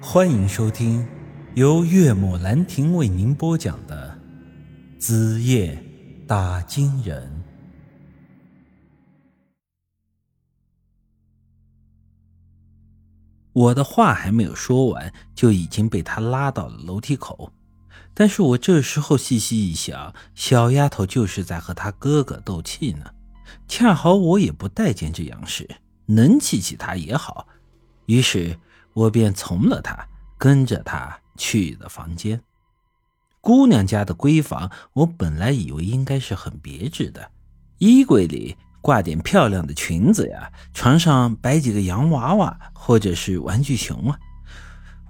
欢迎收听由岳母兰亭为您播讲的《子夜打金人》。我的话还没有说完，就已经被他拉到了楼梯口。但是我这时候细细一想，小丫头就是在和她哥哥斗气呢。恰好我也不待见这杨氏，能气气她也好。于是。我便从了他，跟着他去了房间。姑娘家的闺房，我本来以为应该是很别致的，衣柜里挂点漂亮的裙子呀，床上摆几个洋娃娃或者是玩具熊啊，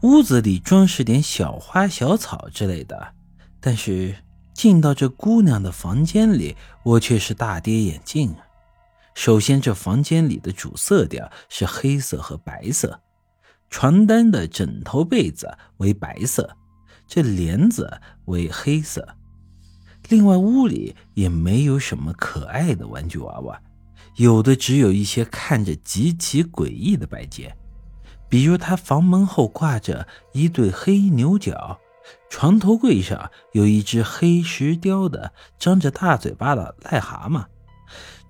屋子里装饰点小花小草之类的。但是进到这姑娘的房间里，我却是大跌眼镜啊！首先，这房间里的主色调是黑色和白色。床单的枕头被子为白色，这帘子为黑色。另外，屋里也没有什么可爱的玩具娃娃，有的只有一些看着极其诡异的摆件，比如他房门后挂着一对黑牛角，床头柜上有一只黑石雕的张着大嘴巴的癞蛤蟆，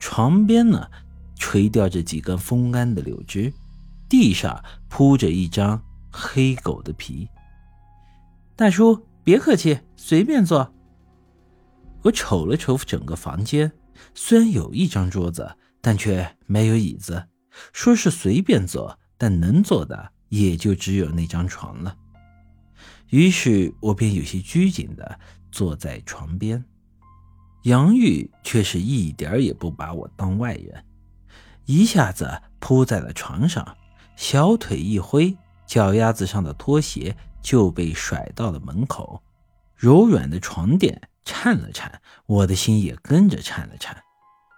床边呢垂吊着几根风干的柳枝。地上铺着一张黑狗的皮。大叔，别客气，随便坐。我瞅了瞅整个房间，虽然有一张桌子，但却没有椅子。说是随便坐，但能坐的也就只有那张床了。于是我便有些拘谨的坐在床边。杨玉却是一点也不把我当外人，一下子扑在了床上。小腿一挥，脚丫子上的拖鞋就被甩到了门口。柔软的床垫颤了颤，我的心也跟着颤了颤。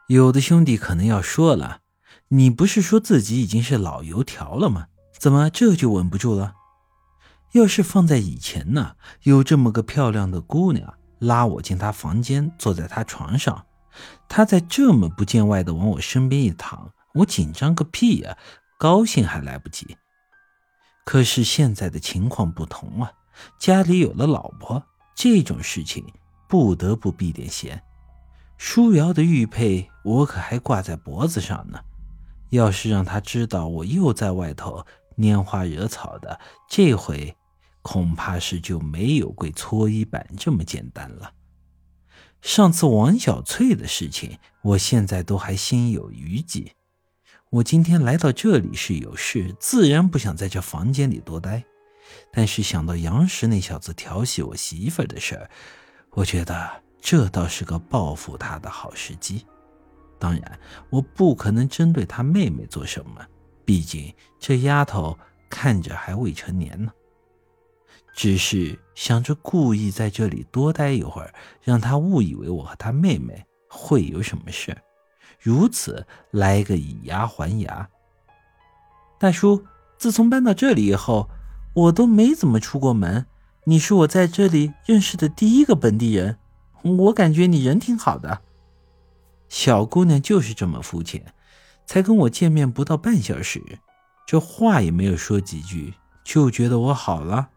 有的兄弟可能要说了：“你不是说自己已经是老油条了吗？怎么这就稳不住了？”要是放在以前呢？有这么个漂亮的姑娘拉我进她房间，坐在她床上，她在这么不见外的往我身边一躺，我紧张个屁呀！高兴还来不及，可是现在的情况不同啊！家里有了老婆，这种事情不得不避点嫌。舒瑶的玉佩我可还挂在脖子上呢，要是让他知道我又在外头拈花惹草的，这回恐怕是就没有跪搓衣板这么简单了。上次王小翠的事情，我现在都还心有余悸。我今天来到这里是有事，自然不想在这房间里多待。但是想到杨石那小子调戏我媳妇的事儿，我觉得这倒是个报复他的好时机。当然，我不可能针对他妹妹做什么，毕竟这丫头看着还未成年呢。只是想着故意在这里多待一会儿，让他误以为我和他妹妹会有什么事儿。如此来个以牙还牙。大叔，自从搬到这里以后，我都没怎么出过门。你是我在这里认识的第一个本地人，我感觉你人挺好的。小姑娘就是这么肤浅，才跟我见面不到半小时，这话也没有说几句，就觉得我好了。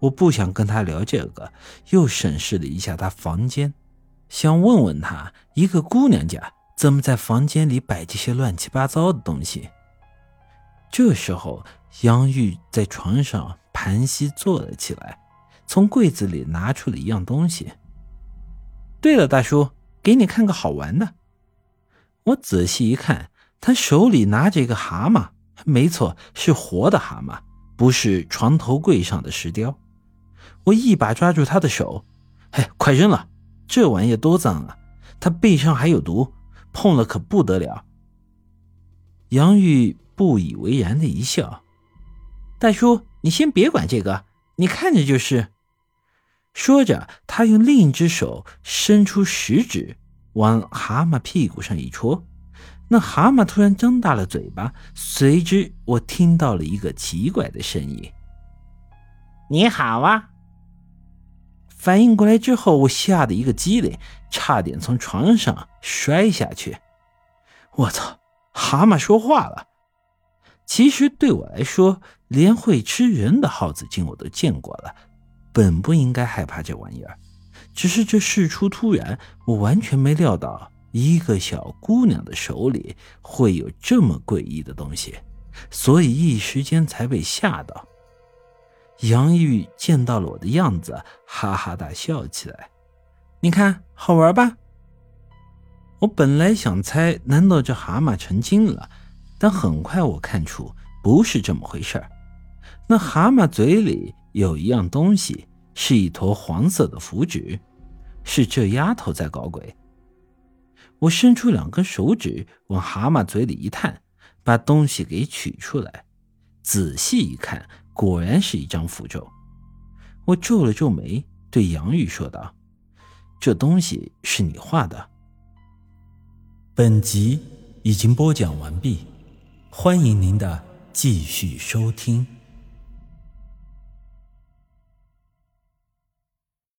我不想跟她聊这个，又审视了一下她房间，想问问她，一个姑娘家。怎么在房间里摆这些乱七八糟的东西？这时候，杨玉在床上盘膝坐了起来，从柜子里拿出了一样东西。对了，大叔，给你看个好玩的。我仔细一看，他手里拿着一个蛤蟆，没错，是活的蛤蟆，不是床头柜上的石雕。我一把抓住他的手，嘿，快扔了！这玩意多脏啊！它背上还有毒。碰了可不得了。杨玉不以为然的一笑：“大叔，你先别管这个，你看着就是。”说着，他用另一只手伸出食指，往蛤蟆屁股上一戳，那蛤蟆突然张大了嘴巴，随之我听到了一个奇怪的声音：“你好啊！”反应过来之后，我吓得一个激灵，差点从床上摔下去。我操！蛤蟆说话了。其实对我来说，连会吃人的耗子精我都见过了，本不应该害怕这玩意儿。只是这事出突然，我完全没料到一个小姑娘的手里会有这么诡异的东西，所以一时间才被吓到。杨玉见到了我的样子，哈哈大笑起来。你看，好玩吧？我本来想猜，难道这蛤蟆成精了？但很快我看出不是这么回事儿。那蛤蟆嘴里有一样东西，是一坨黄色的符纸，是这丫头在搞鬼。我伸出两根手指往蛤蟆嘴里一探，把东西给取出来，仔细一看。果然是一张符咒，我皱了皱眉，对杨玉说道：“这东西是你画的。”本集已经播讲完毕，欢迎您的继续收听。